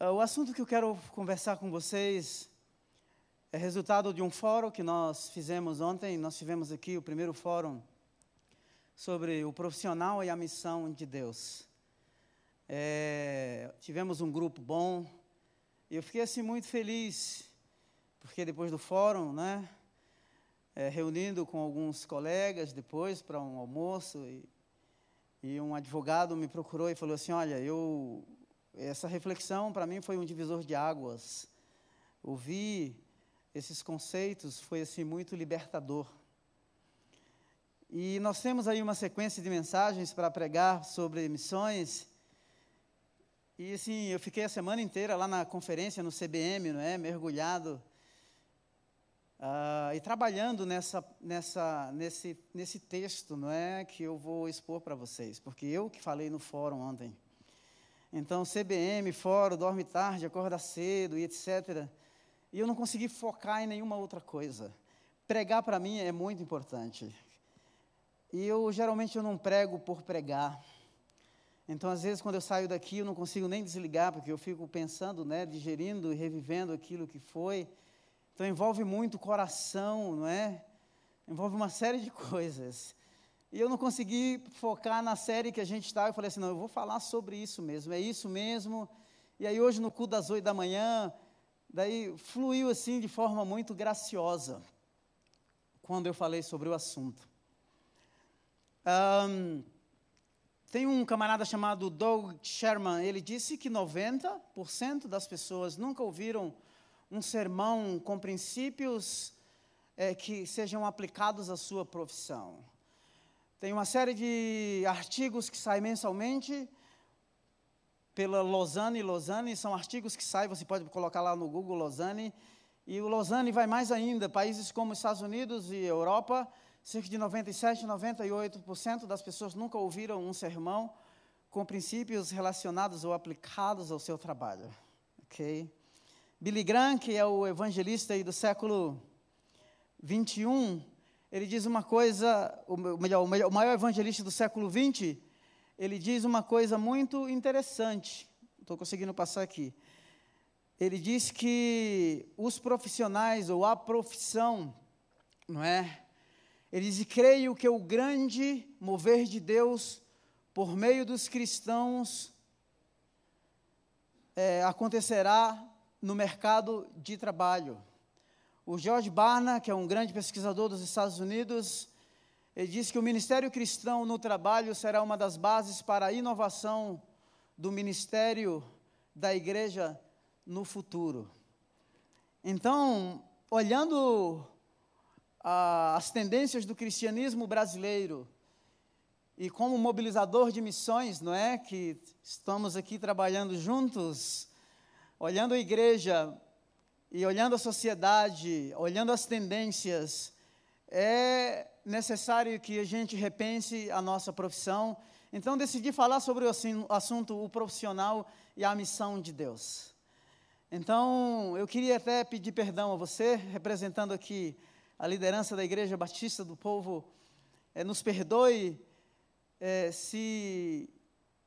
Uh, o assunto que eu quero conversar com vocês é resultado de um fórum que nós fizemos ontem. Nós tivemos aqui o primeiro fórum sobre o profissional e a missão de Deus. É, tivemos um grupo bom e eu fiquei assim muito feliz porque depois do fórum, né, é, reunindo com alguns colegas depois para um almoço e, e um advogado me procurou e falou assim, olha, eu essa reflexão para mim foi um divisor de águas. Ouvir esses conceitos foi assim muito libertador. E nós temos aí uma sequência de mensagens para pregar sobre missões. E assim, eu fiquei a semana inteira lá na conferência no CBM, não é, mergulhado uh, e trabalhando nessa, nessa, nesse, nesse texto, não é, que eu vou expor para vocês, porque eu que falei no fórum ontem. Então, CBM, fórum, dorme tarde, acorda cedo e etc. E eu não consegui focar em nenhuma outra coisa. Pregar para mim é muito importante. E eu geralmente eu não prego por pregar. Então, às vezes, quando eu saio daqui, eu não consigo nem desligar, porque eu fico pensando, né, digerindo e revivendo aquilo que foi. Então, envolve muito coração, não é? Envolve uma série de coisas. E eu não consegui focar na série que a gente está. Eu falei assim: não, eu vou falar sobre isso mesmo, é isso mesmo. E aí, hoje, no culto das oito da manhã, daí fluiu assim de forma muito graciosa, quando eu falei sobre o assunto. Um, tem um camarada chamado Doug Sherman, ele disse que 90% das pessoas nunca ouviram um sermão com princípios é, que sejam aplicados à sua profissão. Tem uma série de artigos que saem mensalmente pela Lausanne. Lausanne são artigos que saem, você pode colocar lá no Google Lausanne. E o Lausanne vai mais ainda. Países como Estados Unidos e Europa, cerca de 97, 98% das pessoas nunca ouviram um sermão com princípios relacionados ou aplicados ao seu trabalho. Ok? Billy Graham, que é o evangelista do século 21, ele diz uma coisa, o melhor, o maior evangelista do século 20, ele diz uma coisa muito interessante. Estou conseguindo passar aqui. Ele diz que os profissionais ou a profissão, não é? Ele diz: creio que o grande mover de Deus por meio dos cristãos é, acontecerá no mercado de trabalho. O George Barna, que é um grande pesquisador dos Estados Unidos, ele diz que o ministério cristão no trabalho será uma das bases para a inovação do ministério da igreja no futuro. Então, olhando as tendências do cristianismo brasileiro e como mobilizador de missões, não é? Que estamos aqui trabalhando juntos, olhando a igreja e olhando a sociedade, olhando as tendências, é necessário que a gente repense a nossa profissão. Então, decidi falar sobre o assunto o profissional e a missão de Deus. Então, eu queria até pedir perdão a você, representando aqui a liderança da Igreja Batista do Povo, é, nos perdoe é, se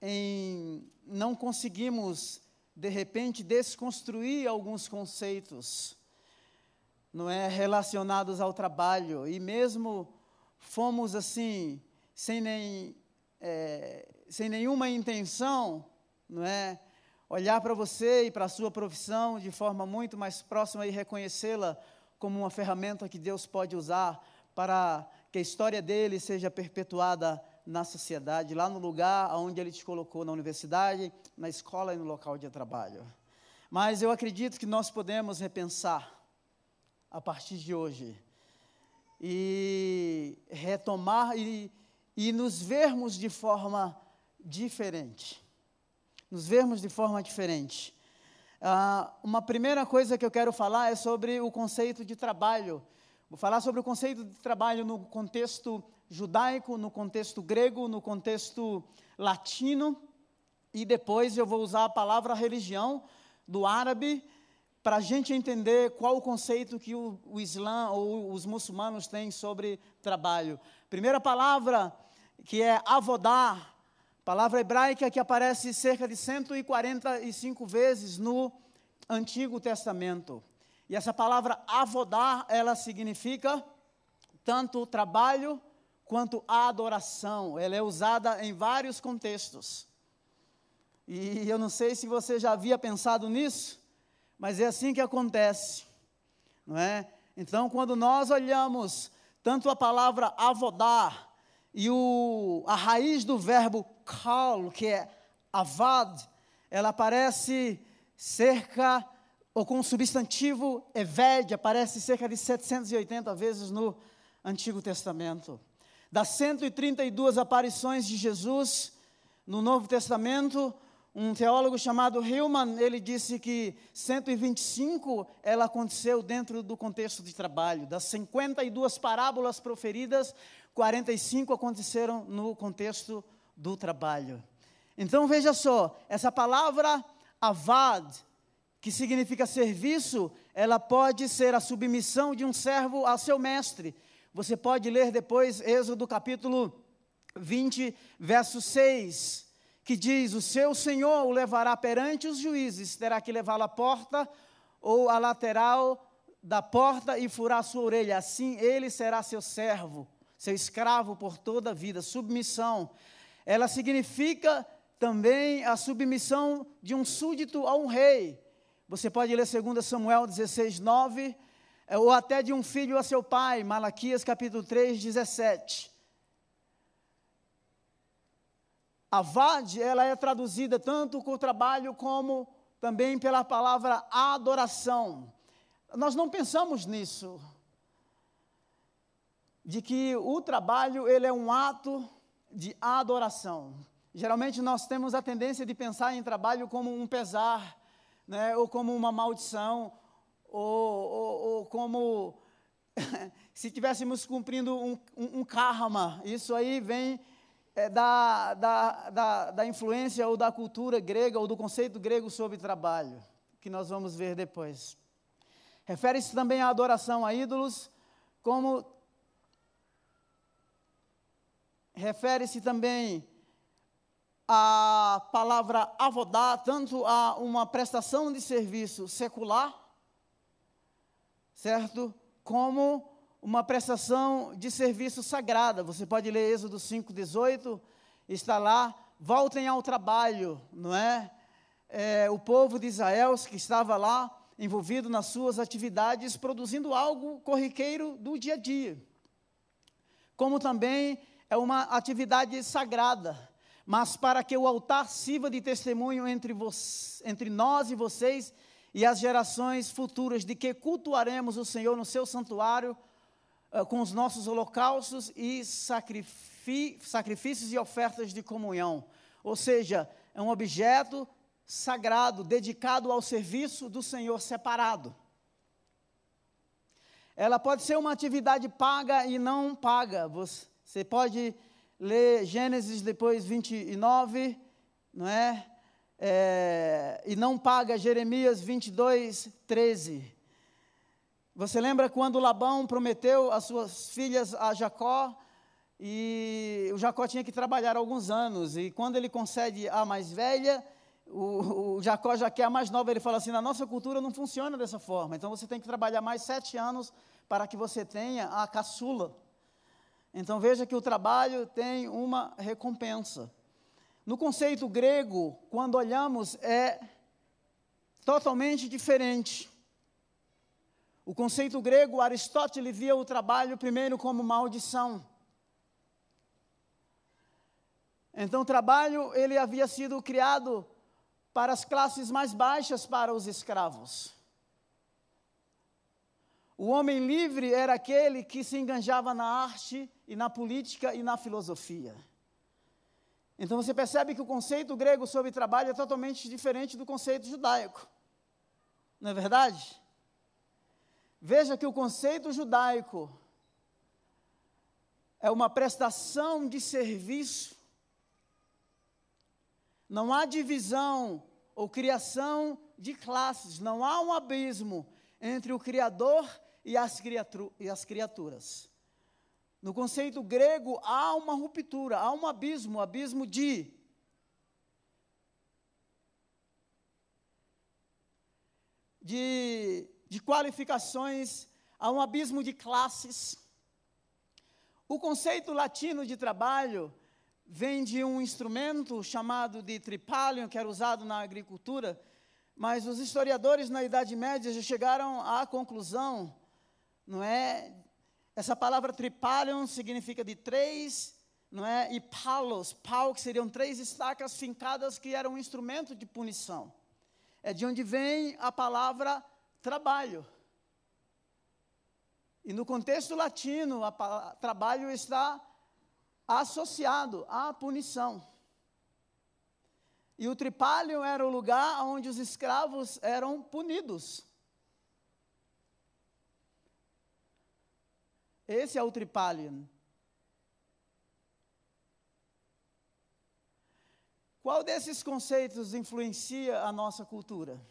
em, não conseguimos de repente, desconstruir alguns conceitos, não é, relacionados ao trabalho, e mesmo fomos assim, sem, nem, é, sem nenhuma intenção, não é, olhar para você e para a sua profissão de forma muito mais próxima e reconhecê-la como uma ferramenta que Deus pode usar para que a história dele seja perpetuada na sociedade, lá no lugar onde Ele te colocou, na universidade, na escola e no local de trabalho. Mas eu acredito que nós podemos repensar a partir de hoje e retomar e, e nos vermos de forma diferente. Nos vermos de forma diferente. Ah, uma primeira coisa que eu quero falar é sobre o conceito de trabalho. Vou falar sobre o conceito de trabalho no contexto judaico, no contexto grego, no contexto latino, e depois eu vou usar a palavra religião do árabe para a gente entender qual o conceito que o, o Islã ou os muçulmanos têm sobre trabalho. Primeira palavra que é avodar, Palavra hebraica que aparece cerca de 145 vezes no Antigo Testamento. E essa palavra avodar, ela significa tanto trabalho quanto adoração. Ela é usada em vários contextos. E eu não sei se você já havia pensado nisso, mas é assim que acontece, não é? Então, quando nós olhamos tanto a palavra avodar e o, a raiz do verbo kal, que é avad, ela aparece cerca, ou com o substantivo eved, aparece cerca de 780 vezes no Antigo Testamento. Das 132 aparições de Jesus no Novo Testamento, um teólogo chamado Hillman, ele disse que 125 ela aconteceu dentro do contexto de trabalho. Das 52 parábolas proferidas, 45 aconteceram no contexto do trabalho. Então veja só, essa palavra avad, que significa serviço, ela pode ser a submissão de um servo ao seu mestre. Você pode ler depois Êxodo capítulo 20, verso 6 que diz: O seu senhor o levará perante os juízes, terá que levá-lo à porta ou à lateral da porta e furar sua orelha. Assim ele será seu servo, seu escravo por toda a vida. Submissão. Ela significa também a submissão de um súdito a um rei. Você pode ler 2 Samuel 16, 9, é, ou até de um filho a seu pai, Malaquias capítulo 3, 17. A VAD, ela é traduzida tanto com o trabalho como também pela palavra adoração. Nós não pensamos nisso, de que o trabalho ele é um ato de adoração. Geralmente nós temos a tendência de pensar em trabalho como um pesar, né, ou como uma maldição, ou, ou, ou como se estivéssemos cumprindo um, um, um karma. Isso aí vem é, da, da, da, da influência ou da cultura grega ou do conceito grego sobre trabalho, que nós vamos ver depois. Refere-se também à adoração a ídolos, como refere-se também à palavra avodar, tanto a uma prestação de serviço secular, certo? Como uma prestação de serviço sagrada. Você pode ler Êxodo 5,18, está lá, voltem ao trabalho, não é? é? O povo de Israel que estava lá, envolvido nas suas atividades, produzindo algo corriqueiro do dia a dia. Como também é uma atividade sagrada, mas para que o altar sirva de testemunho entre, entre nós e vocês e as gerações futuras de que cultuaremos o Senhor no seu santuário, uh, com os nossos holocaustos e sacrifícios e ofertas de comunhão. Ou seja, é um objeto sagrado, dedicado ao serviço do Senhor separado. Ela pode ser uma atividade paga e não paga. Você pode ler Gênesis depois 29, não é? é e não paga Jeremias 22, 13. Você lembra quando Labão prometeu as suas filhas a Jacó? E o Jacó tinha que trabalhar alguns anos. E quando ele concede a mais velha, o, o, Jacó já quer a mais nova. Ele fala assim: na nossa cultura não funciona dessa forma. Então você tem que trabalhar mais sete anos para que você tenha a caçula. Então veja que o trabalho tem uma recompensa. No conceito grego, quando olhamos, é totalmente diferente. O conceito grego, Aristóteles via o trabalho primeiro como maldição. Então, o trabalho ele havia sido criado para as classes mais baixas, para os escravos. O homem livre era aquele que se enganjava na arte e na política e na filosofia. Então você percebe que o conceito grego sobre trabalho é totalmente diferente do conceito judaico. Não é verdade? Veja que o conceito judaico é uma prestação de serviço. Não há divisão ou criação de classes, não há um abismo entre o Criador e as, e as criaturas. No conceito grego, há uma ruptura, há um abismo abismo de. De, de qualificações, há um abismo de classes. O conceito latino de trabalho vem de um instrumento chamado de tripalion, que era usado na agricultura, mas os historiadores na Idade Média já chegaram à conclusão, não é, essa palavra tripalium significa de três, não é? E palos, pau, que seriam três estacas fincadas que eram um instrumento de punição. É de onde vem a palavra trabalho. E no contexto latino, a trabalho está associado à punição. E o tripalho era o lugar onde os escravos eram punidos. Esse é o tripalho. Qual desses conceitos influencia a nossa cultura?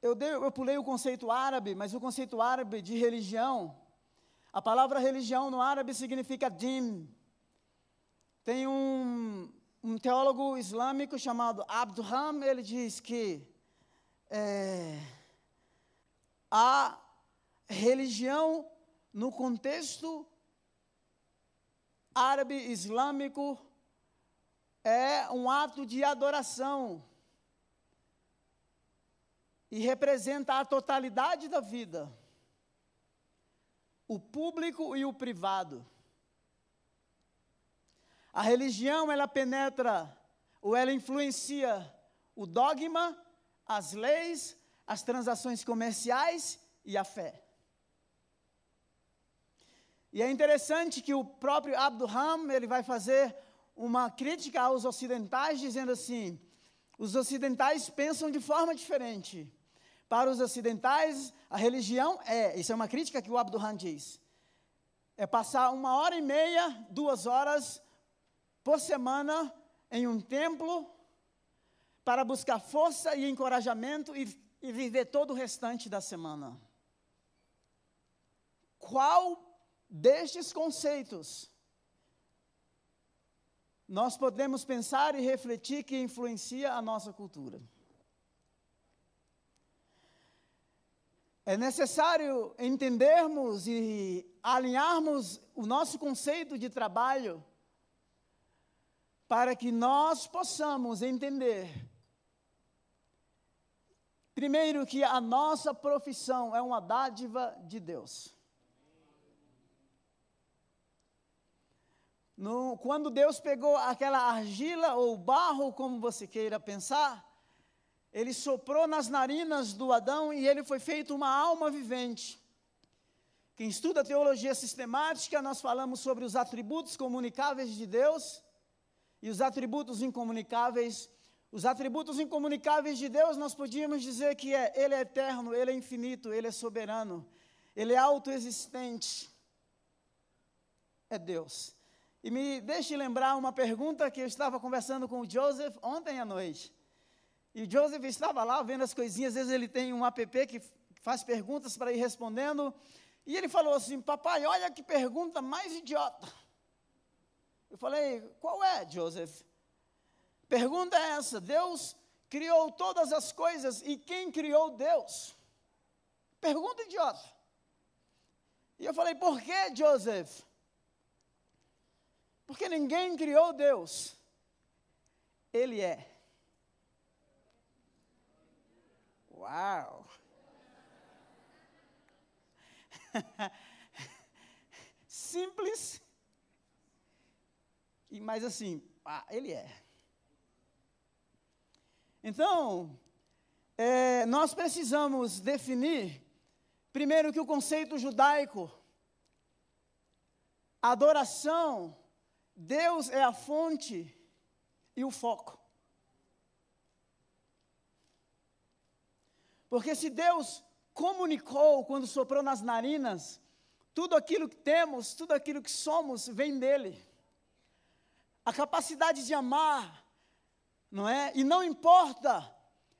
Eu, dei, eu pulei o conceito árabe, mas o conceito árabe de religião, a palavra religião no árabe significa din. Tem um, um teólogo islâmico chamado Abdurham, ele diz que é, a religião no contexto árabe islâmico é um ato de adoração e representa a totalidade da vida, o público e o privado. A religião, ela penetra ou ela influencia o dogma, as leis, as transações comerciais e a fé. E é interessante que o próprio Abduham, ele vai fazer uma crítica aos ocidentais, dizendo assim: os ocidentais pensam de forma diferente. Para os ocidentais, a religião é, isso é uma crítica que o Abduhan diz, é passar uma hora e meia, duas horas por semana em um templo para buscar força e encorajamento e, e viver todo o restante da semana. Qual destes conceitos nós podemos pensar e refletir que influencia a nossa cultura? É necessário entendermos e alinharmos o nosso conceito de trabalho para que nós possamos entender, primeiro, que a nossa profissão é uma dádiva de Deus. No, quando Deus pegou aquela argila ou barro, como você queira pensar, ele soprou nas narinas do Adão e ele foi feito uma alma vivente. Quem estuda teologia sistemática, nós falamos sobre os atributos comunicáveis de Deus e os atributos incomunicáveis. Os atributos incomunicáveis de Deus, nós podíamos dizer que é Ele é eterno, Ele é infinito, Ele é soberano, Ele é autoexistente. É Deus. E me deixe lembrar uma pergunta que eu estava conversando com o Joseph ontem à noite. E o Joseph estava lá vendo as coisinhas, às vezes ele tem um app que faz perguntas para ir respondendo. E ele falou assim: Papai, olha que pergunta mais idiota. Eu falei: Qual é, Joseph? Pergunta é essa: Deus criou todas as coisas e quem criou Deus? Pergunta idiota. E eu falei: Por que, Joseph? Porque ninguém criou Deus. Ele é. Uau! Simples. E mais assim, ah, ele é. Então, é, nós precisamos definir, primeiro, que o conceito judaico, adoração, Deus é a fonte e o foco. Porque se Deus comunicou quando soprou nas narinas, tudo aquilo que temos, tudo aquilo que somos, vem dele. A capacidade de amar, não é? E não importa,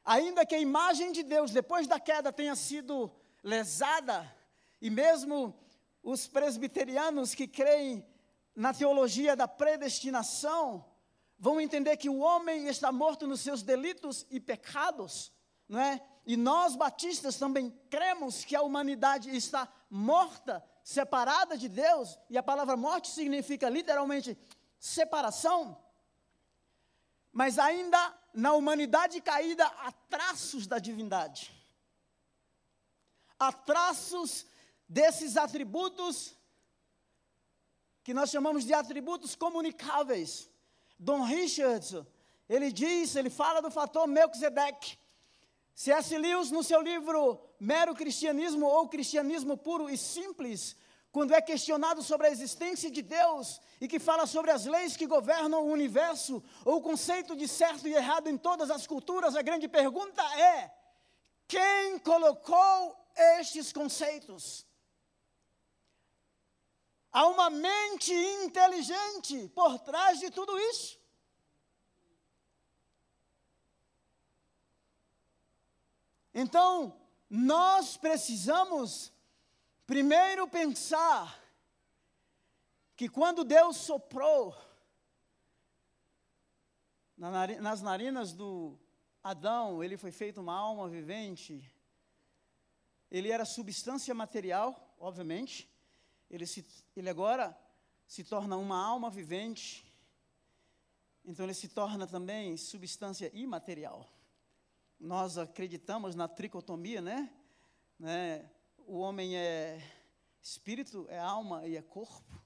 ainda que a imagem de Deus, depois da queda, tenha sido lesada, e mesmo os presbiterianos que creem na teologia da predestinação, vão entender que o homem está morto nos seus delitos e pecados, não é? E nós batistas também cremos que a humanidade está morta, separada de Deus, e a palavra morte significa literalmente separação. Mas ainda na humanidade caída há traços da divindade. Há traços desses atributos que nós chamamos de atributos comunicáveis. Dom Richardson, ele diz, ele fala do fator Melchizedek. C.S. Lewis, no seu livro Mero Cristianismo ou Cristianismo Puro e Simples, quando é questionado sobre a existência de Deus e que fala sobre as leis que governam o universo, ou o conceito de certo e errado em todas as culturas, a grande pergunta é: quem colocou estes conceitos? Há uma mente inteligente por trás de tudo isso. Então, nós precisamos primeiro pensar que quando Deus soprou nas narinas do Adão, ele foi feito uma alma vivente, ele era substância material, obviamente, ele, se, ele agora se torna uma alma vivente, então ele se torna também substância imaterial. Nós acreditamos na tricotomia, né? né? O homem é espírito, é alma e é corpo.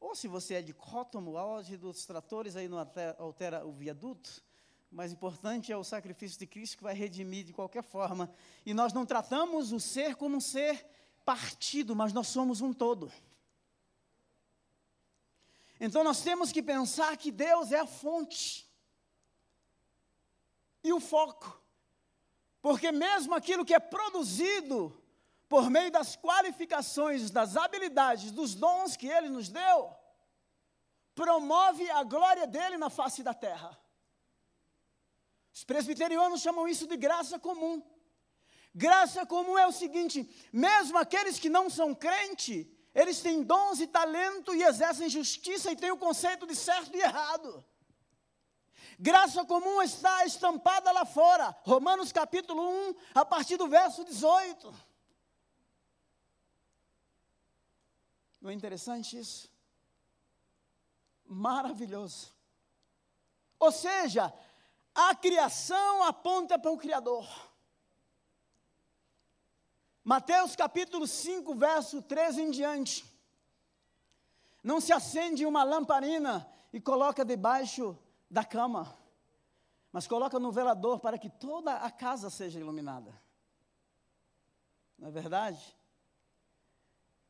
Ou se você é dicótomo, o auge dos tratores aí não altera o viaduto. Mais importante é o sacrifício de Cristo que vai redimir de qualquer forma. E nós não tratamos o ser como um ser partido, mas nós somos um todo. Então nós temos que pensar que Deus é a fonte e o foco. Porque mesmo aquilo que é produzido por meio das qualificações, das habilidades, dos dons que Ele nos deu, promove a glória dele na face da terra. Os presbiterianos chamam isso de graça comum. Graça comum é o seguinte: mesmo aqueles que não são crente, eles têm dons e talento e exercem justiça e têm o conceito de certo e errado. Graça comum está estampada lá fora, Romanos capítulo 1, a partir do verso 18. Não é interessante isso? Maravilhoso. Ou seja, a criação aponta para o Criador. Mateus capítulo 5, verso 13 em diante. Não se acende uma lamparina e coloca debaixo da cama, mas coloca no velador para que toda a casa seja iluminada. Não é verdade?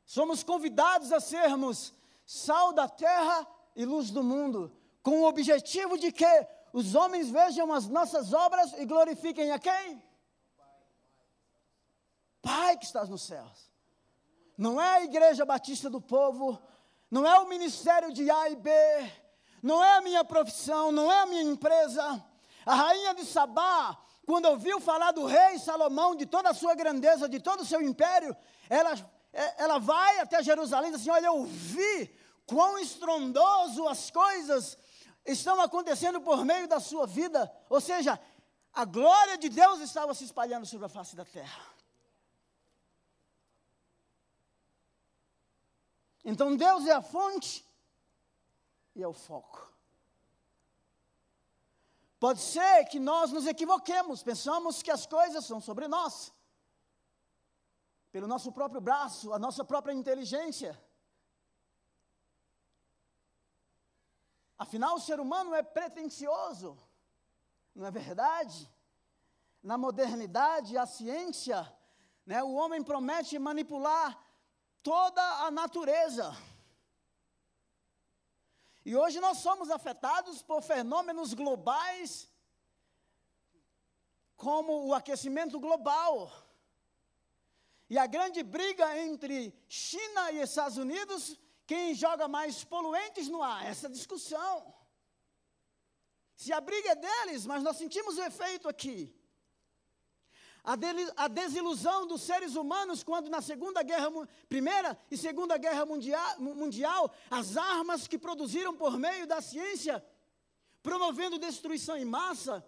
Somos convidados a sermos sal da terra e luz do mundo, com o objetivo de que os homens vejam as nossas obras e glorifiquem a quem? Pai que estás nos céus. Não é a igreja batista do povo, não é o ministério de A e B, não é a minha profissão, não é a minha empresa. A rainha de Sabá, quando ouviu falar do rei Salomão, de toda a sua grandeza, de todo o seu império, ela, ela vai até Jerusalém e diz assim: Olha, eu vi quão estrondoso as coisas estão acontecendo por meio da sua vida. Ou seja, a glória de Deus estava se espalhando sobre a face da terra. Então Deus é a fonte e é o foco. Pode ser que nós nos equivoquemos, pensamos que as coisas são sobre nós, pelo nosso próprio braço, a nossa própria inteligência. Afinal, o ser humano é pretensioso, não é verdade? Na modernidade, a ciência, né, o homem promete manipular toda a natureza. E hoje nós somos afetados por fenômenos globais, como o aquecimento global. E a grande briga entre China e Estados Unidos, quem joga mais poluentes no ar? Essa discussão. Se a briga é deles, mas nós sentimos o efeito aqui a, desilusão dos seres humanos quando na Segunda Guerra, Primeira e Segunda Guerra mundial, mundial, as armas que produziram por meio da ciência promovendo destruição em massa.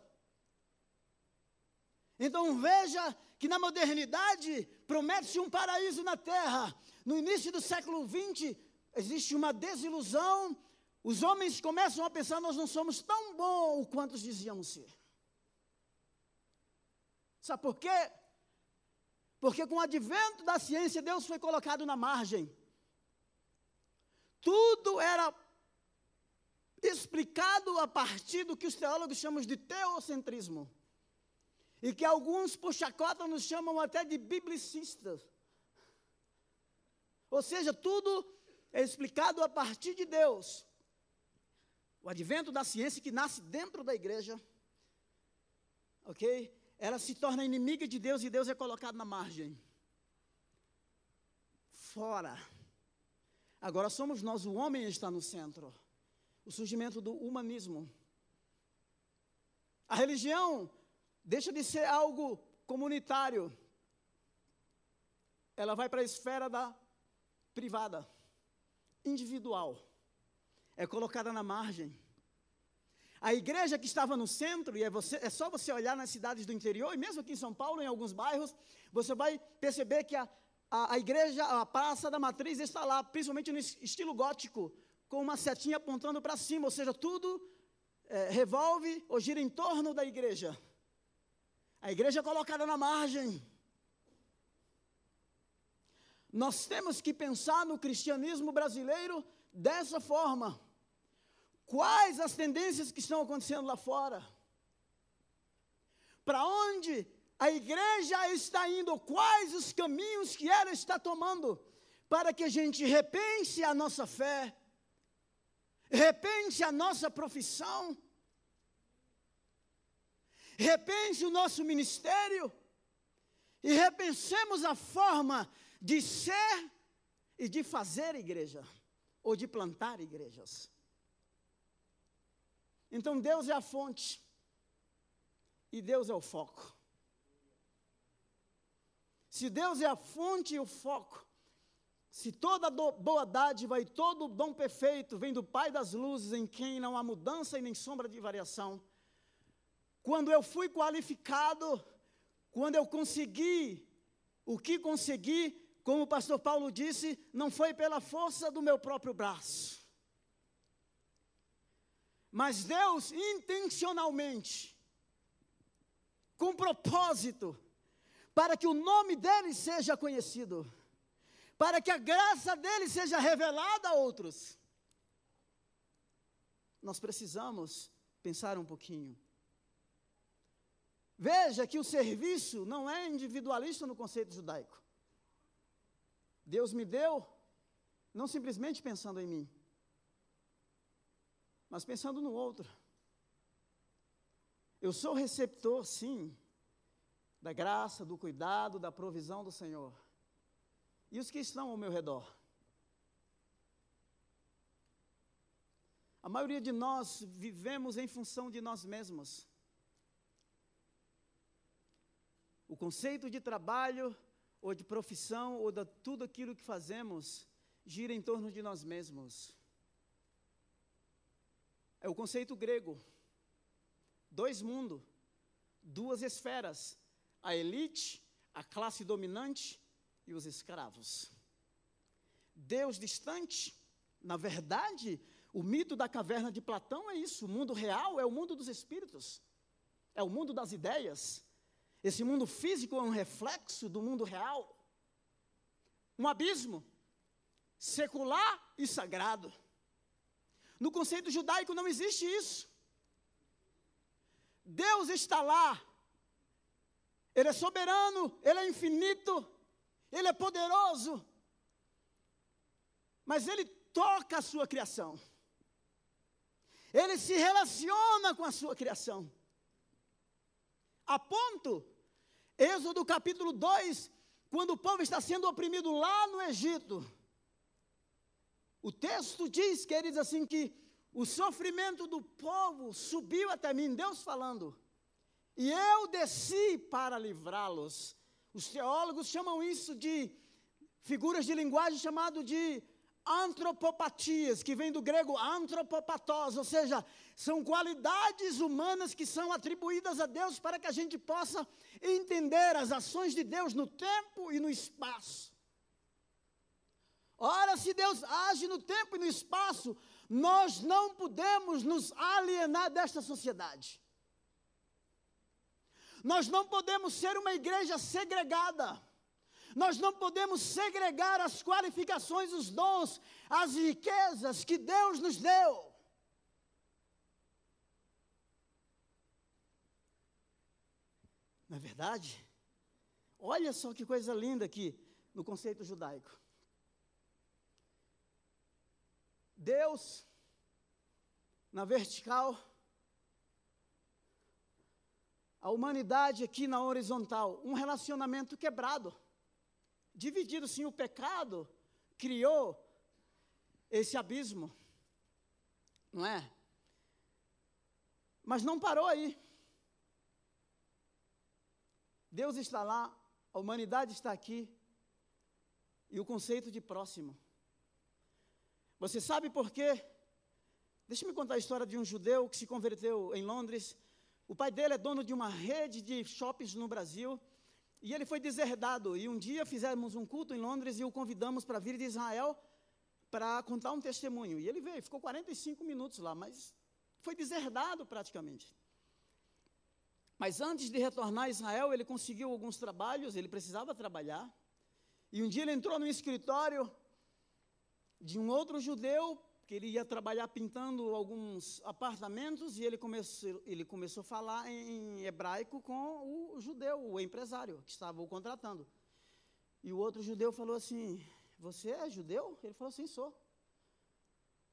Então veja que na modernidade promete-se um paraíso na terra. No início do século XX existe uma desilusão. Os homens começam a pensar: nós não somos tão bons quanto dizíamos ser. Sabe por quê? Porque com o advento da ciência, Deus foi colocado na margem. Tudo era explicado a partir do que os teólogos chamam de teocentrismo. E que alguns por nos chamam até de biblicistas. Ou seja, tudo é explicado a partir de Deus. O advento da ciência que nasce dentro da igreja, ok? Ela se torna inimiga de Deus e Deus é colocado na margem. Fora. Agora somos nós, o homem está no centro. O surgimento do humanismo. A religião deixa de ser algo comunitário. Ela vai para a esfera da privada, individual. É colocada na margem. A igreja que estava no centro, e é, você, é, só você olhar nas cidades do interior, e mesmo aqui em São Paulo, em alguns bairros, você vai perceber que a, a, a igreja, a Praça da Matriz está lá, principalmente no estilo gótico, com uma setinha apontando para cima, ou seja, tudo é, revolve ou gira em torno da igreja. A igreja é colocada na margem. Nós temos que pensar no cristianismo brasileiro dessa forma. Quais as tendências que estão acontecendo lá fora? Para onde a igreja está indo? Quais os caminhos que ela está tomando? Para que a gente repense a nossa fé, repense a nossa profissão, repense o nosso ministério e repensemos a forma de ser e de fazer igreja, ou de plantar igrejas. Então Deus é a fonte e Deus é o foco. Se Deus é a fonte e o foco, se toda boa dádiva e todo dom perfeito vem do Pai das luzes, em quem não há mudança e nem sombra de variação, quando eu fui qualificado, quando eu consegui o que consegui, como o pastor Paulo disse, não foi pela força do meu próprio braço. Mas Deus intencionalmente, com propósito, para que o nome dele seja conhecido, para que a graça dele seja revelada a outros. Nós precisamos pensar um pouquinho. Veja que o serviço não é individualista no conceito judaico. Deus me deu, não simplesmente pensando em mim, mas pensando no outro. Eu sou receptor, sim, da graça, do cuidado, da provisão do Senhor. E os que estão ao meu redor? A maioria de nós vivemos em função de nós mesmos. O conceito de trabalho, ou de profissão, ou de tudo aquilo que fazemos, gira em torno de nós mesmos. É o conceito grego. Dois mundos, duas esferas: a elite, a classe dominante e os escravos. Deus distante, na verdade, o mito da caverna de Platão é isso. O mundo real é o mundo dos espíritos, é o mundo das ideias. Esse mundo físico é um reflexo do mundo real. Um abismo secular e sagrado. No conceito judaico não existe isso. Deus está lá. Ele é soberano, ele é infinito, ele é poderoso. Mas ele toca a sua criação. Ele se relaciona com a sua criação. A ponto, Êxodo capítulo 2, quando o povo está sendo oprimido lá no Egito, o texto diz, queridos, assim que o sofrimento do povo subiu até mim, Deus falando, e eu desci para livrá-los. Os teólogos chamam isso de figuras de linguagem chamado de antropopatias, que vem do grego antropopatos, ou seja, são qualidades humanas que são atribuídas a Deus para que a gente possa entender as ações de Deus no tempo e no espaço. Ora, se Deus age no tempo e no espaço, nós não podemos nos alienar desta sociedade. Nós não podemos ser uma igreja segregada. Nós não podemos segregar as qualificações, os dons, as riquezas que Deus nos deu. Não é verdade? Olha só que coisa linda aqui no conceito judaico. Deus, na vertical, a humanidade aqui na horizontal, um relacionamento quebrado dividido sim, o pecado criou esse abismo, não é? Mas não parou aí. Deus está lá, a humanidade está aqui, e o conceito de próximo. Você sabe por quê? Deixa-me contar a história de um judeu que se converteu em Londres. O pai dele é dono de uma rede de shoppings no Brasil. E ele foi deserdado. E um dia fizemos um culto em Londres e o convidamos para vir de Israel para contar um testemunho. E ele veio, ficou 45 minutos lá, mas foi deserdado praticamente. Mas antes de retornar a Israel, ele conseguiu alguns trabalhos, ele precisava trabalhar. E um dia ele entrou no escritório de um outro judeu que ele ia trabalhar pintando alguns apartamentos e ele começou, ele começou a falar em hebraico com o judeu, o empresário que estava o contratando. E o outro judeu falou assim: Você é judeu? Ele falou assim: Sou.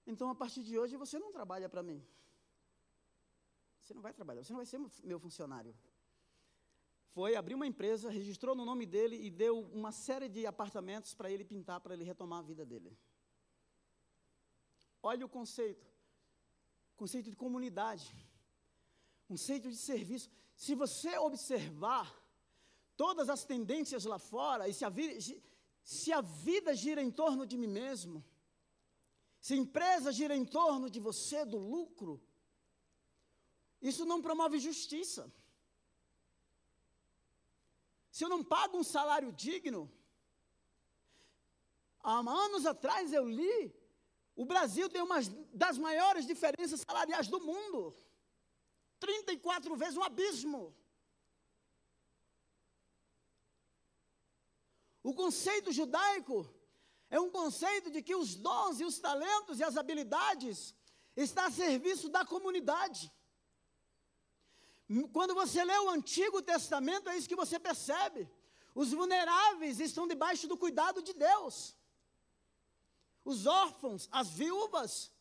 Então a partir de hoje você não trabalha para mim. Você não vai trabalhar, você não vai ser meu funcionário. Foi abrir uma empresa, registrou no nome dele e deu uma série de apartamentos para ele pintar, para ele retomar a vida dele. Olha o conceito. Conceito de comunidade. Conceito de serviço. Se você observar todas as tendências lá fora, e se a, vida, se a vida gira em torno de mim mesmo, se a empresa gira em torno de você, do lucro, isso não promove justiça. Se eu não pago um salário digno, há anos atrás eu li o Brasil tem uma das maiores diferenças salariais do mundo. 34 vezes um abismo. O conceito judaico é um conceito de que os dons e os talentos e as habilidades estão a serviço da comunidade. Quando você lê o Antigo Testamento, é isso que você percebe. Os vulneráveis estão debaixo do cuidado de Deus os órfãos, as viúvas.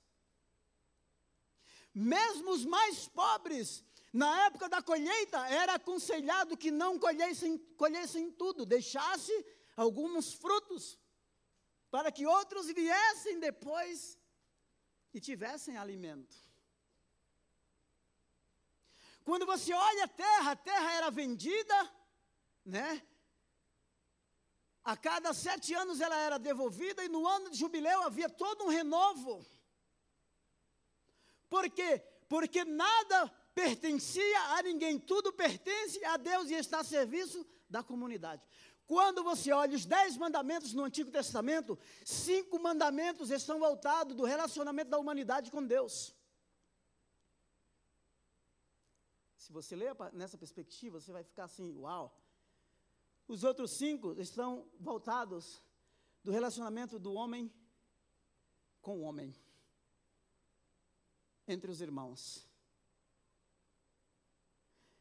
Mesmo os mais pobres, na época da colheita, era aconselhado que não colhessem, colhessem tudo, deixasse alguns frutos, para que outros viessem depois e tivessem alimento. Quando você olha a terra, a terra era vendida, né? A cada sete anos ela era devolvida e no ano de jubileu havia todo um renovo. Por quê? Porque nada pertencia a ninguém, tudo pertence a Deus e está a serviço da comunidade. Quando você olha os dez mandamentos no Antigo Testamento, cinco mandamentos estão voltados do relacionamento da humanidade com Deus. Se você ler nessa perspectiva, você vai ficar assim, uau. Os outros cinco estão voltados do relacionamento do homem com o homem, entre os irmãos.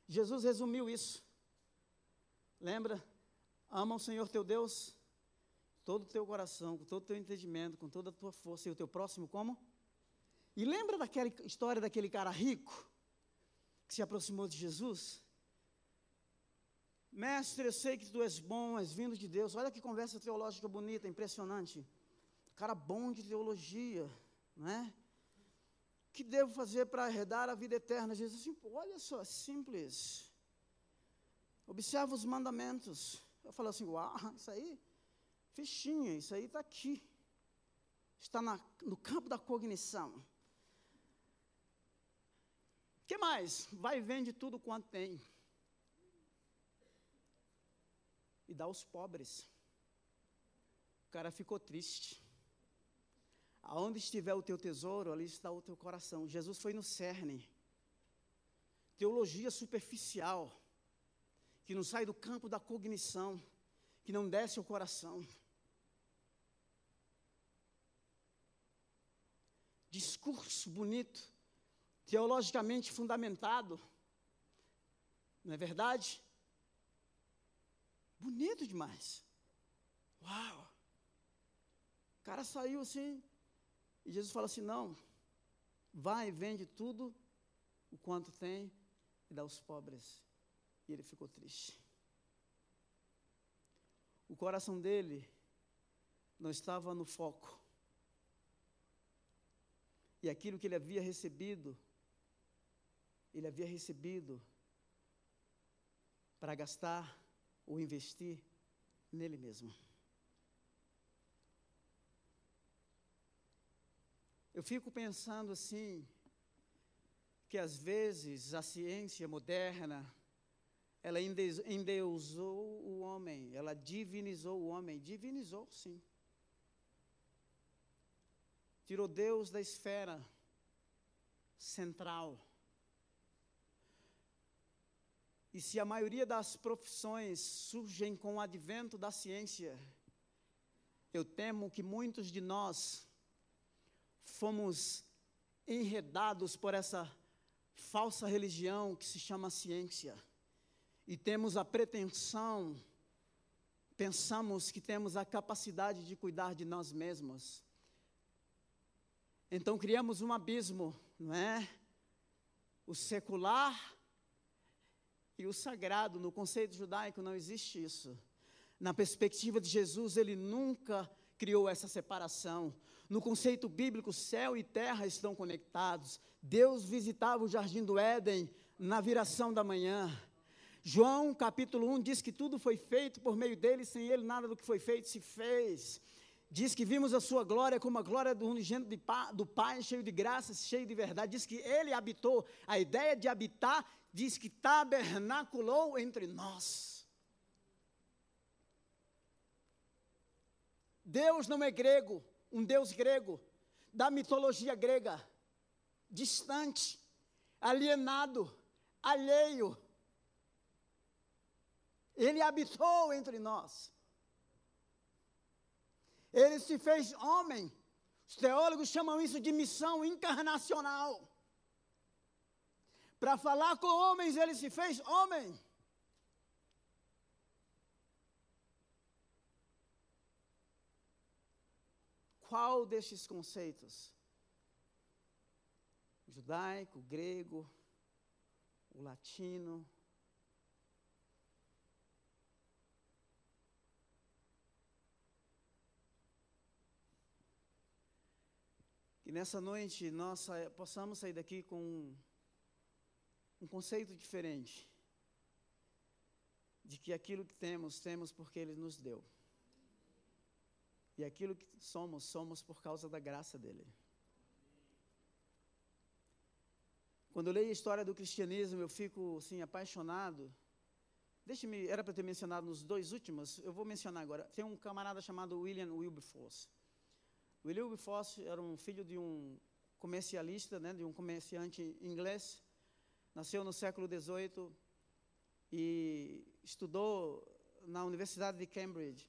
Jesus resumiu isso. Lembra? Ama o Senhor teu Deus, todo o teu coração, com todo o teu entendimento, com toda a tua força, e o teu próximo como? E lembra daquela história daquele cara rico que se aproximou de Jesus? Mestre, eu sei que tu és bom, és vindo de Deus. Olha que conversa teológica bonita, impressionante. Cara bom de teologia, não é? O que devo fazer para herdar a vida eterna? Jesus assim, olha só, simples. Observa os mandamentos. Eu falo assim, uau, isso aí, fichinha, isso aí está aqui. Está na, no campo da cognição. O que mais? Vai e vende tudo quanto tem. E dá aos pobres. O cara ficou triste. Aonde estiver o teu tesouro, ali está o teu coração. Jesus foi no cerne. Teologia superficial, que não sai do campo da cognição, que não desce ao coração. Discurso bonito, teologicamente fundamentado, não é verdade? Bonito demais. Uau! O cara saiu assim, e Jesus fala assim: não, vai vende tudo o quanto tem e dá aos pobres. E ele ficou triste. O coração dele não estava no foco. E aquilo que ele havia recebido, ele havia recebido para gastar ou investir nele mesmo. Eu fico pensando assim, que às vezes a ciência moderna, ela endeusou o homem, ela divinizou o homem, divinizou sim. Tirou Deus da esfera central. E se a maioria das profissões surgem com o advento da ciência, eu temo que muitos de nós fomos enredados por essa falsa religião que se chama ciência. E temos a pretensão, pensamos que temos a capacidade de cuidar de nós mesmos. Então criamos um abismo, não é? O secular e o sagrado, no conceito judaico não existe isso. Na perspectiva de Jesus, ele nunca criou essa separação. No conceito bíblico, céu e terra estão conectados. Deus visitava o jardim do Éden na viração da manhã. João capítulo 1 diz que tudo foi feito por meio dele, sem ele nada do que foi feito se fez. Diz que vimos a sua glória como a glória do unigênito do Pai, cheio de graça, cheio de verdade. Diz que ele habitou. A ideia de habitar diz que tabernaculou entre nós. Deus não é grego, um Deus grego, da mitologia grega, distante, alienado, alheio. Ele habitou entre nós. Ele se fez homem. Os teólogos chamam isso de missão encarnacional. Para falar com homens, ele se fez homem. qual destes conceitos? Judaico, grego, o latino. Nessa noite nós possamos sair daqui com um, conceito diferente. De que aquilo que temos, temos porque Ele nos deu. E aquilo que somos, somos por causa da graça dele. Quando eu leio a história do cristianismo, eu fico assim apaixonado. Deixe-me, era para ter mencionado nos dois últimos, eu vou mencionar agora. Tem um camarada chamado William Wilberforce. William Wilberforce era um filho de um comercialista, né, de um comerciante inglês. Nasceu no século XVIII e estudou na Universidade de Cambridge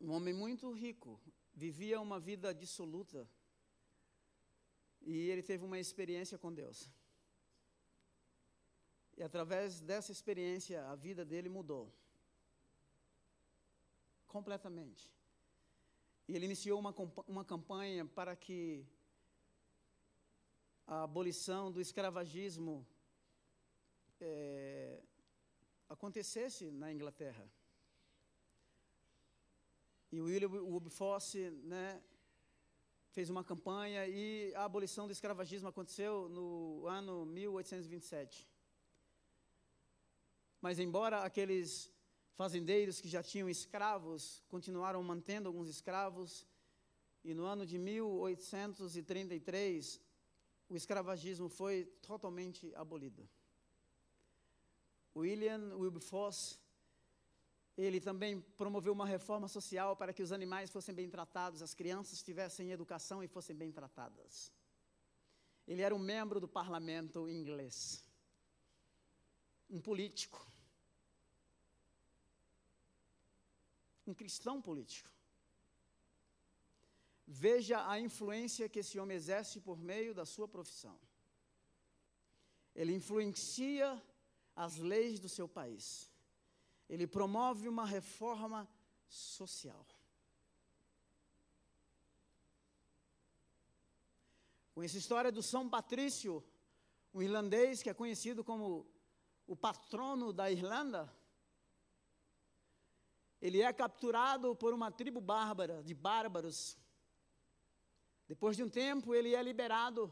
um homem muito rico, vivia uma vida dissoluta. E ele teve uma experiência com Deus. E através dessa experiência, a vida dele mudou. Completamente. E ele iniciou uma, uma campanha para que a abolição do escravagismo é, acontecesse na Inglaterra. E William Wilberforce né, fez uma campanha e a abolição do escravagismo aconteceu no ano 1827. Mas embora aqueles fazendeiros que já tinham escravos continuaram mantendo alguns escravos, e no ano de 1833 o escravagismo foi totalmente abolido. William Wilberforce ele também promoveu uma reforma social para que os animais fossem bem tratados, as crianças tivessem educação e fossem bem tratadas. Ele era um membro do parlamento inglês, um político, um cristão político. Veja a influência que esse homem exerce por meio da sua profissão. Ele influencia as leis do seu país. Ele promove uma reforma social. Com essa história do São Patrício, um irlandês que é conhecido como o patrono da Irlanda, ele é capturado por uma tribo bárbara, de bárbaros. Depois de um tempo, ele é liberado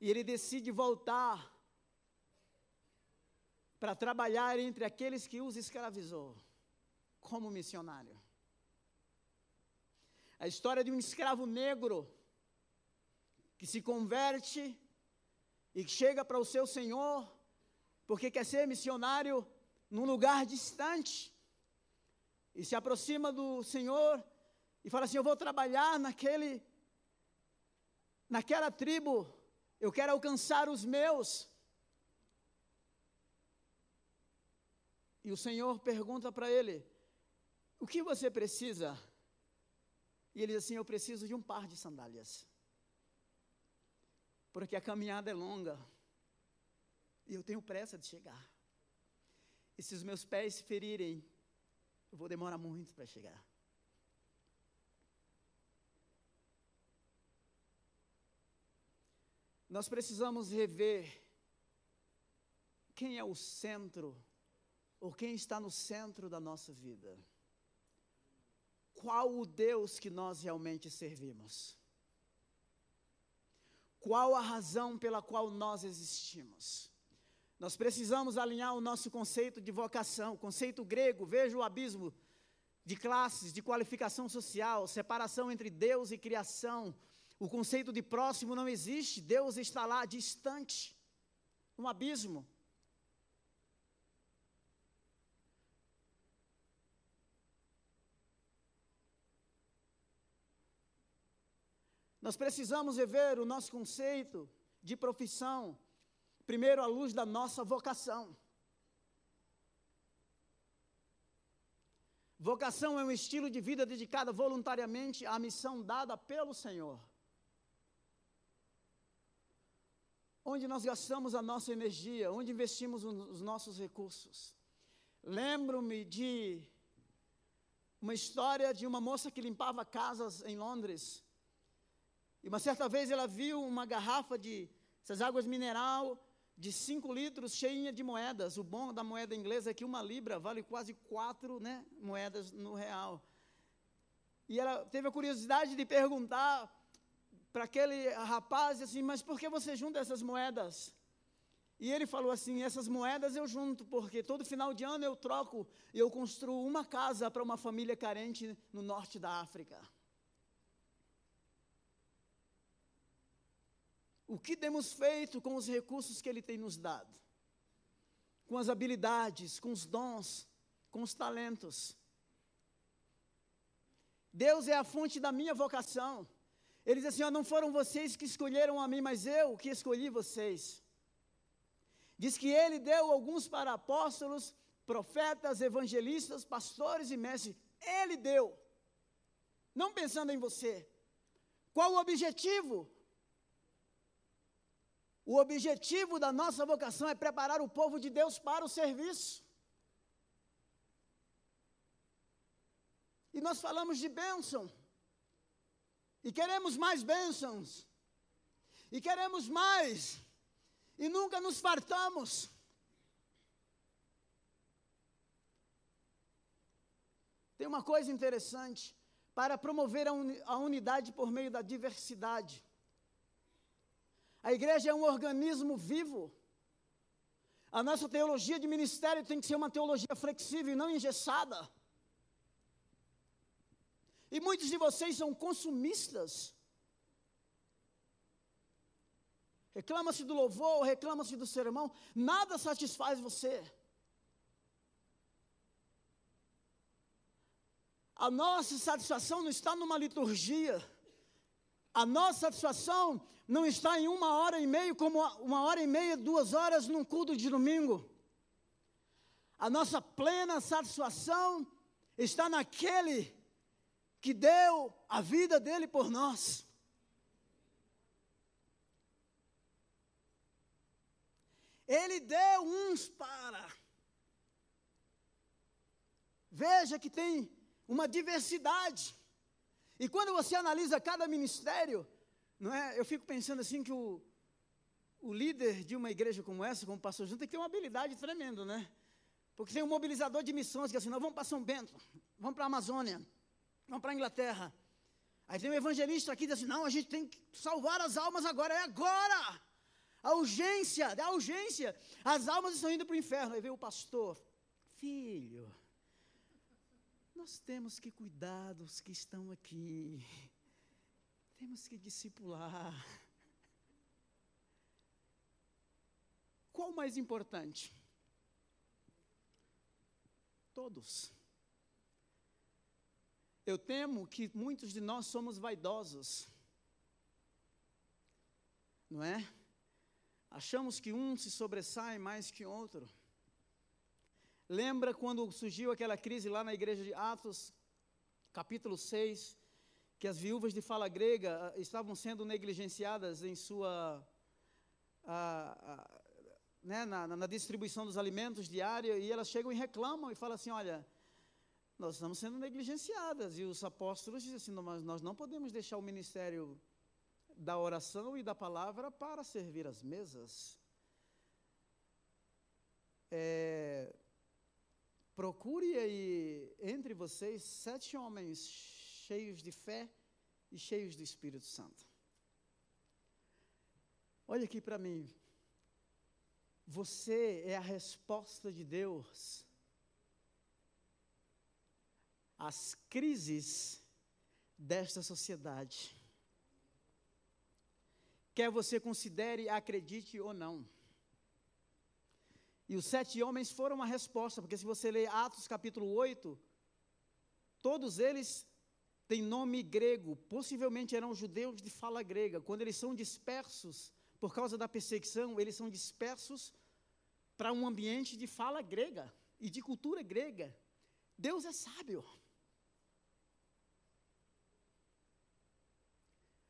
e ele decide voltar para trabalhar entre aqueles que os escravizou, como missionário. A história de um escravo negro que se converte e chega para o seu senhor, porque quer ser missionário num lugar distante, e se aproxima do Senhor e fala assim: Eu vou trabalhar naquele, naquela tribo, eu quero alcançar os meus. E o Senhor pergunta para ele: O que você precisa? E ele diz assim: Eu preciso de um par de sandálias. Porque a caminhada é longa. E eu tenho pressa de chegar. E se os meus pés se ferirem, eu vou demorar muito para chegar. Nós precisamos rever quem é o centro ou quem está no centro da nossa vida? Qual o Deus que nós realmente servimos? Qual a razão pela qual nós existimos? Nós precisamos alinhar o nosso conceito de vocação, conceito grego, veja o abismo de classes, de qualificação social, separação entre Deus e criação. O conceito de próximo não existe, Deus está lá distante, um abismo. Nós precisamos rever o nosso conceito de profissão, primeiro à luz da nossa vocação. Vocação é um estilo de vida dedicado voluntariamente à missão dada pelo Senhor. Onde nós gastamos a nossa energia, onde investimos os nossos recursos. Lembro-me de uma história de uma moça que limpava casas em Londres e uma certa vez ela viu uma garrafa de essas águas mineral de 5 litros cheinha de moedas. O bom da moeda inglesa é que uma libra vale quase quatro né, moedas no real. E ela teve a curiosidade de perguntar para aquele rapaz assim, mas por que você junta essas moedas? E ele falou assim: essas moedas eu junto porque todo final de ano eu troco e eu construo uma casa para uma família carente no norte da África. O que temos feito com os recursos que Ele tem nos dado? Com as habilidades, com os dons, com os talentos. Deus é a fonte da minha vocação. Ele diz assim: ó, não foram vocês que escolheram a mim, mas eu que escolhi vocês. Diz que ele deu alguns para apóstolos, profetas, evangelistas, pastores e mestres. Ele deu, não pensando em você. Qual o objetivo? O objetivo da nossa vocação é preparar o povo de Deus para o serviço. E nós falamos de bênção. E queremos mais bênçãos. E queremos mais. E nunca nos fartamos. Tem uma coisa interessante. Para promover a, uni a unidade por meio da diversidade. A igreja é um organismo vivo. A nossa teologia de ministério tem que ser uma teologia flexível e não engessada. E muitos de vocês são consumistas. Reclama-se do louvor, reclama-se do sermão, nada satisfaz você. A nossa satisfação não está numa liturgia. A nossa satisfação não está em uma hora e meia, como uma hora e meia, duas horas num culto de domingo. A nossa plena satisfação está naquele que deu a vida dele por nós. Ele deu uns para. Veja que tem uma diversidade. E quando você analisa cada ministério, não é? Eu fico pensando assim que o, o líder de uma igreja como essa, como pastor Junto, tem que ter uma habilidade tremenda, né? Porque tem um mobilizador de missões que é assim, nós vamos para São Bento, vamos para a Amazônia, vamos para a Inglaterra. Aí tem um evangelista aqui que diz assim, não, a gente tem que salvar as almas agora, é agora! A urgência, é a urgência. As almas estão indo para o inferno. Aí veio o pastor, filho, nós temos que cuidar dos que estão aqui. Temos que discipular. Qual o mais importante? Todos. Eu temo que muitos de nós somos vaidosos. Não é? Achamos que um se sobressai mais que outro. Lembra quando surgiu aquela crise lá na igreja de Atos, capítulo 6, que as viúvas de fala grega ah, estavam sendo negligenciadas em sua. né, na, na, distribuição dos alimentos diária, e elas chegam e reclamam e falam assim: olha, nós estamos sendo negligenciadas. E os apóstolos dizem assim: mas nós não podemos deixar o ministério da oração e da palavra para servir as mesas. É, Procure aí entre vocês sete homens cheios de fé e cheios do Espírito Santo. Olha aqui para mim. Você é a resposta de Deus às crises desta sociedade. Quer você considere, acredite ou não. E os sete homens foram uma resposta, porque se você ler Atos capítulo 8, todos eles têm nome grego, possivelmente eram judeus de fala grega. Quando eles são dispersos por causa da perseguição, eles são dispersos para um ambiente de fala grega e de cultura grega. Deus é sábio.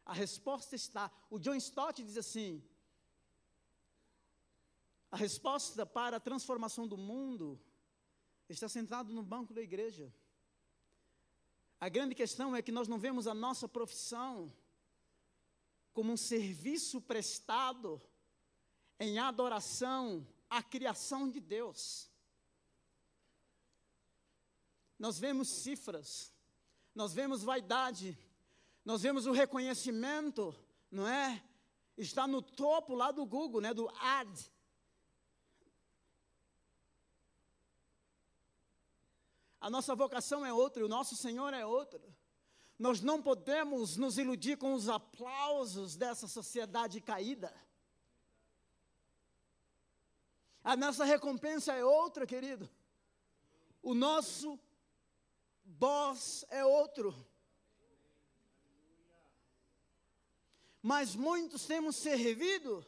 A resposta está. O John Stott diz assim: a resposta para a transformação do mundo está sentado no banco da igreja. A grande questão é que nós não vemos a nossa profissão como um serviço prestado em adoração à criação de Deus. Nós vemos cifras, nós vemos vaidade, nós vemos o reconhecimento, não é? Está no topo lá do Google, né, do ad, A nossa vocação é outra, o nosso Senhor é outro. Nós não podemos nos iludir com os aplausos dessa sociedade caída. A nossa recompensa é outra, querido. O nosso boss é outro. Mas muitos temos servido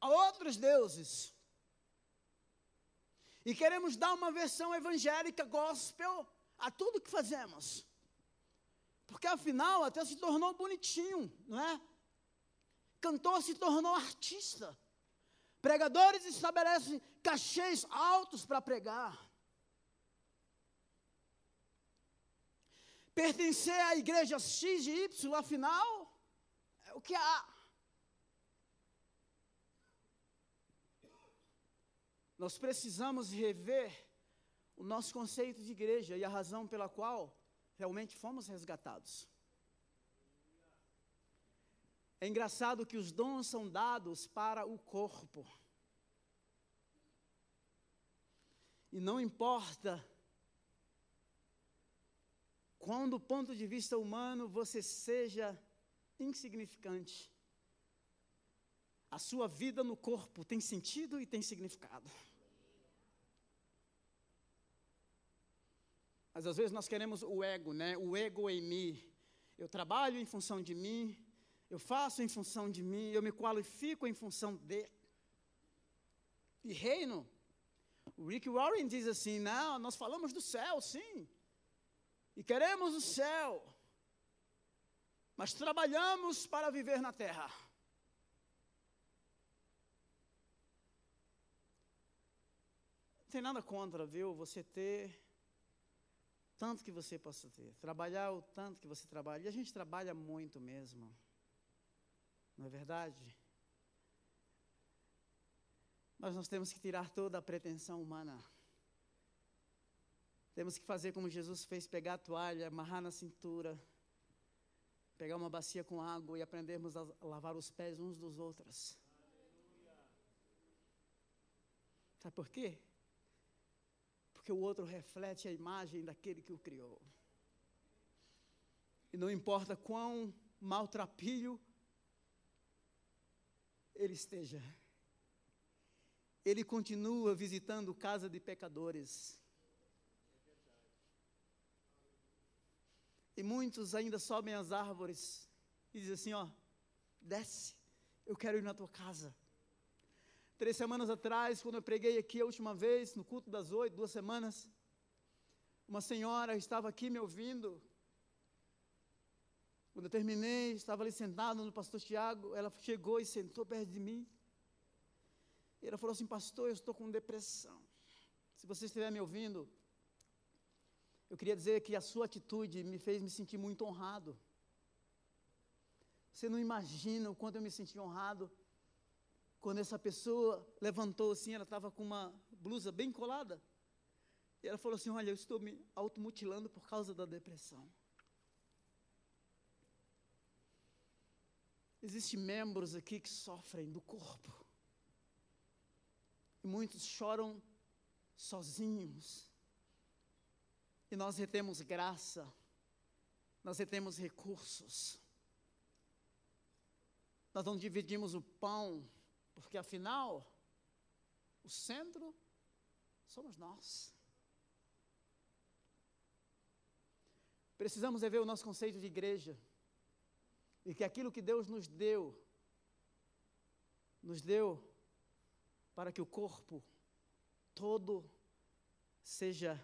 a outros deuses. E queremos dar uma versão evangélica, gospel, a tudo que fazemos. Porque afinal até se tornou bonitinho, não é? Cantor se tornou artista. Pregadores estabelecem cachês altos para pregar. Pertencer à igreja X e Y, afinal, é o que há. Nós precisamos rever o nosso conceito de igreja e a razão pela qual realmente fomos resgatados. É engraçado que os dons são dados para o corpo. E não importa quando, do ponto de vista humano, você seja insignificante. A sua vida no corpo tem sentido e tem significado. Mas às vezes nós queremos o ego, né? O ego em mim. Eu trabalho em função de mim, eu faço em função de mim, eu me qualifico em função de. E reino. O Rick Warren diz assim: não, nós falamos do céu, sim. E queremos o céu. Mas trabalhamos para viver na terra. Não tem nada contra, viu? Você ter tanto que você possa ter, trabalhar o tanto que você trabalha. E a gente trabalha muito mesmo. Não é verdade? Mas nós temos que tirar toda a pretensão humana. Temos que fazer como Jesus fez: pegar a toalha, amarrar na cintura, pegar uma bacia com água e aprendermos a lavar os pés uns dos outros. Sabe por quê? Porque o outro reflete a imagem daquele que o criou. E não importa quão maltrapilho ele esteja, ele continua visitando casa de pecadores. E muitos ainda sobem as árvores e dizem assim: ó, desce, eu quero ir na tua casa. Três semanas atrás, quando eu preguei aqui a última vez, no culto das oito, duas semanas, uma senhora estava aqui me ouvindo. Quando eu terminei, estava ali sentado no pastor Tiago, ela chegou e sentou perto de mim. E ela falou assim: Pastor, eu estou com depressão. Se você estiver me ouvindo, eu queria dizer que a sua atitude me fez me sentir muito honrado. Você não imagina o quanto eu me senti honrado quando essa pessoa levantou assim, ela estava com uma blusa bem colada. E ela falou assim: Olha, eu estou me automutilando por causa da depressão. Existem membros aqui que sofrem do corpo. E muitos choram sozinhos. E nós retemos graça, nós retemos recursos. Nós não dividimos o pão, porque afinal, o centro somos nós. Precisamos rever o nosso conceito de igreja. E que aquilo que Deus nos deu, nos deu para que o corpo todo seja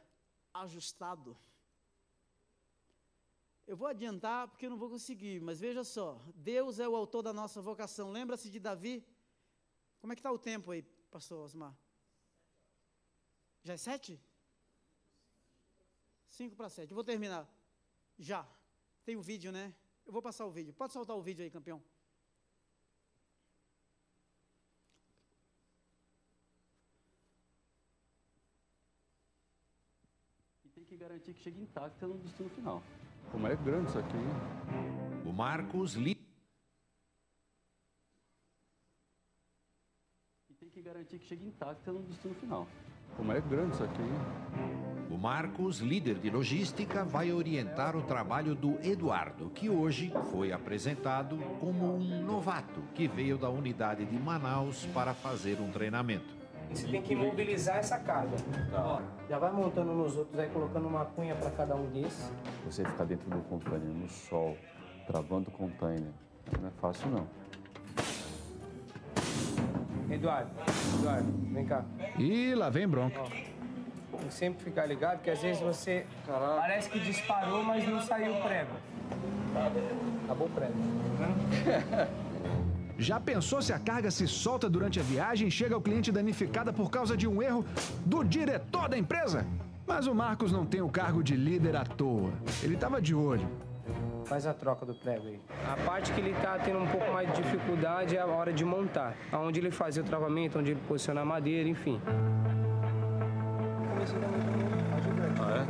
ajustado. Eu vou adiantar porque eu não vou conseguir, mas veja só: Deus é o autor da nossa vocação. Lembra-se de Davi? Como é que está o tempo aí, pastor Osmar? Já é sete? Cinco para sete. Eu vou terminar. Já. Tem o um vídeo, né? Eu vou passar o vídeo. Pode soltar o vídeo aí, campeão. E tem que garantir que chegue intacta no destino final. Como é grande isso aqui. Hein? O Marcos Li que garantir que chegue intacta no destino final. Como é grande isso aqui. Hein? O Marcos, líder de logística, vai orientar o trabalho do Eduardo, que hoje foi apresentado como um novato que veio da unidade de Manaus para fazer um treinamento. Você tem que imobilizar essa carga. Tá. Já vai montando nos outros aí, colocando uma cunha para cada um desses. Você ficar dentro do container, no sol, travando o container, não é fácil não. Eduardo, Eduardo, vem cá. E lá vem bronca. Ó, tem que sempre ficar ligado, que às vezes você Caraca. parece que disparou, mas não saiu o prego. Acabou o prego. Já pensou se a carga se solta durante a viagem e chega ao cliente danificada por causa de um erro do diretor da empresa? Mas o Marcos não tem o cargo de líder à toa. Ele estava de olho. Faz a troca do prego aí. A parte que ele está tendo um pouco mais de dificuldade é a hora de montar. Onde ele fazia o travamento, onde ele posiciona a madeira, enfim. Ah,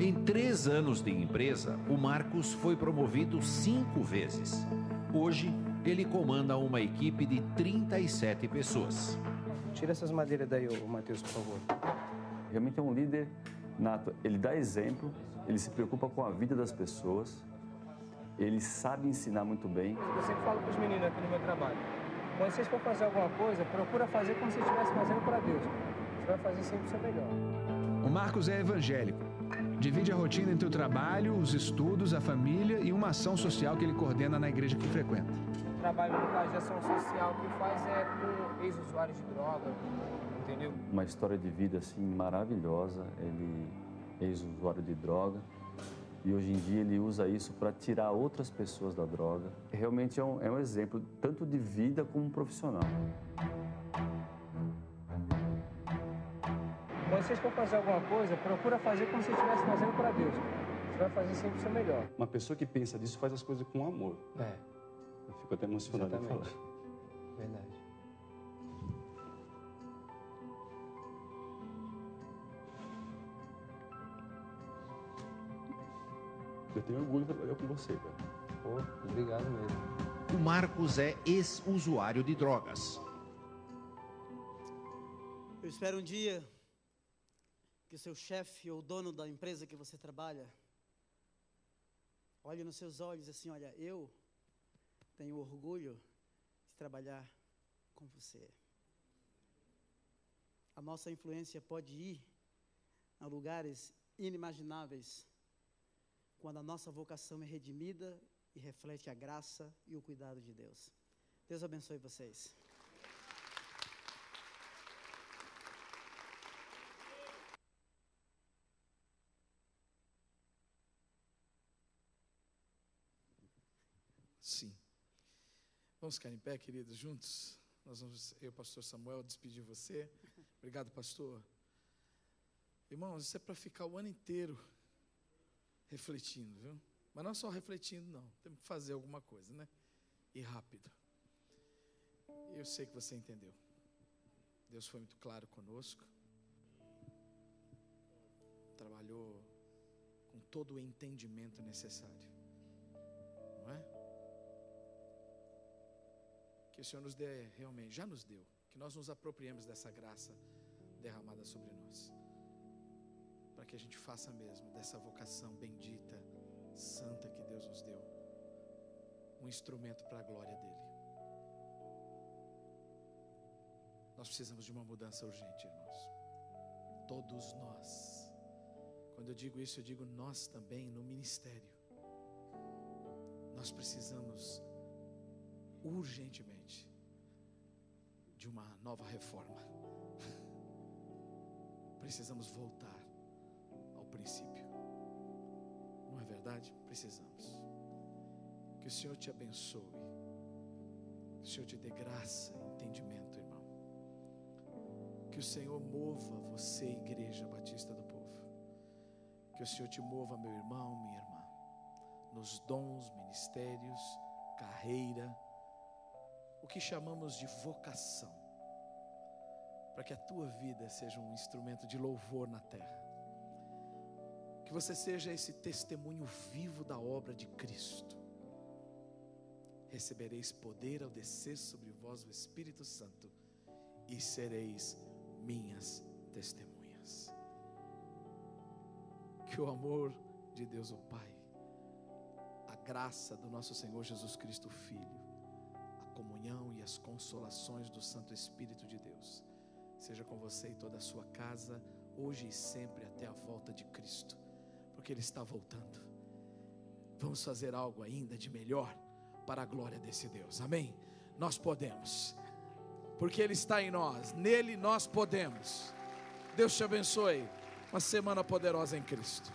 é? Em três anos de empresa, o Marcos foi promovido cinco vezes. Hoje, ele comanda uma equipe de 37 pessoas. Tira essas madeiras daí, Matheus, por favor. Realmente é um líder nato. Ele dá exemplo, ele se preocupa com a vida das pessoas, ele sabe ensinar muito bem. Eu sempre falo para os meninos aqui no meu trabalho. Quando vocês for fazer alguma coisa, procura fazer como se estivesse fazendo para Deus. Você vai fazer sempre o seu melhor. O Marcos é evangélico. Divide a rotina entre o trabalho, os estudos, a família e uma ação social que ele coordena na igreja que frequenta. O trabalho, no caso de ação social, que faz é com ex-usuários de droga, entendeu? Uma história de vida assim maravilhosa. Ele é ex-usuário de droga e hoje em dia ele usa isso para tirar outras pessoas da droga. Realmente é um, é um exemplo tanto de vida como profissional. Quando vocês for fazer alguma coisa, procura fazer como se estivesse fazendo para Deus. Você vai fazer sempre o seu melhor. Uma pessoa que pensa disso faz as coisas com amor. É, Eu fico até emocionado em falar. Verdade. Eu tenho orgulho de trabalhar com você, cara. Pô, obrigado mesmo. O Marcos é ex-usuário de drogas. Eu espero um dia que o seu chefe ou dono da empresa que você trabalha olhe nos seus olhos assim, olha, eu tenho orgulho de trabalhar com você. A nossa influência pode ir a lugares inimagináveis quando a nossa vocação é redimida e reflete a graça e o cuidado de Deus. Deus abençoe vocês. Sim. Vamos ficar em pé, queridos, juntos. Nós vamos, eu, pastor Samuel, despedir você. Obrigado, pastor. Irmãos, isso é para ficar o ano inteiro refletindo, viu? Mas não só refletindo, não. Temos que fazer alguma coisa, né? E rápido. Eu sei que você entendeu. Deus foi muito claro conosco. Trabalhou com todo o entendimento necessário. Não é? Que o Senhor nos dê realmente, já nos deu, que nós nos apropriemos dessa graça derramada sobre nós. Para que a gente faça mesmo dessa vocação bendita, santa que Deus nos deu, um instrumento para a glória dele. Nós precisamos de uma mudança urgente, irmãos. Todos nós. Quando eu digo isso, eu digo nós também no ministério. Nós precisamos urgentemente de uma nova reforma. Precisamos voltar princípio. Não é verdade? Precisamos. Que o Senhor te abençoe. Que o Senhor te dê graça e entendimento, irmão. Que o Senhor mova você, Igreja Batista do Povo. Que o Senhor te mova, meu irmão, minha irmã, nos dons, ministérios, carreira, o que chamamos de vocação, para que a tua vida seja um instrumento de louvor na terra. Que você seja esse testemunho vivo da obra de Cristo. Recebereis poder ao descer sobre vós o Espírito Santo e sereis minhas testemunhas. Que o amor de Deus o Pai, a graça do nosso Senhor Jesus Cristo Filho, a comunhão e as consolações do Santo Espírito de Deus, seja com você e toda a sua casa, hoje e sempre até a volta de Cristo, porque Ele está voltando. Vamos fazer algo ainda de melhor para a glória desse Deus, amém? Nós podemos, porque Ele está em nós, nele nós podemos. Deus te abençoe. Uma semana poderosa em Cristo.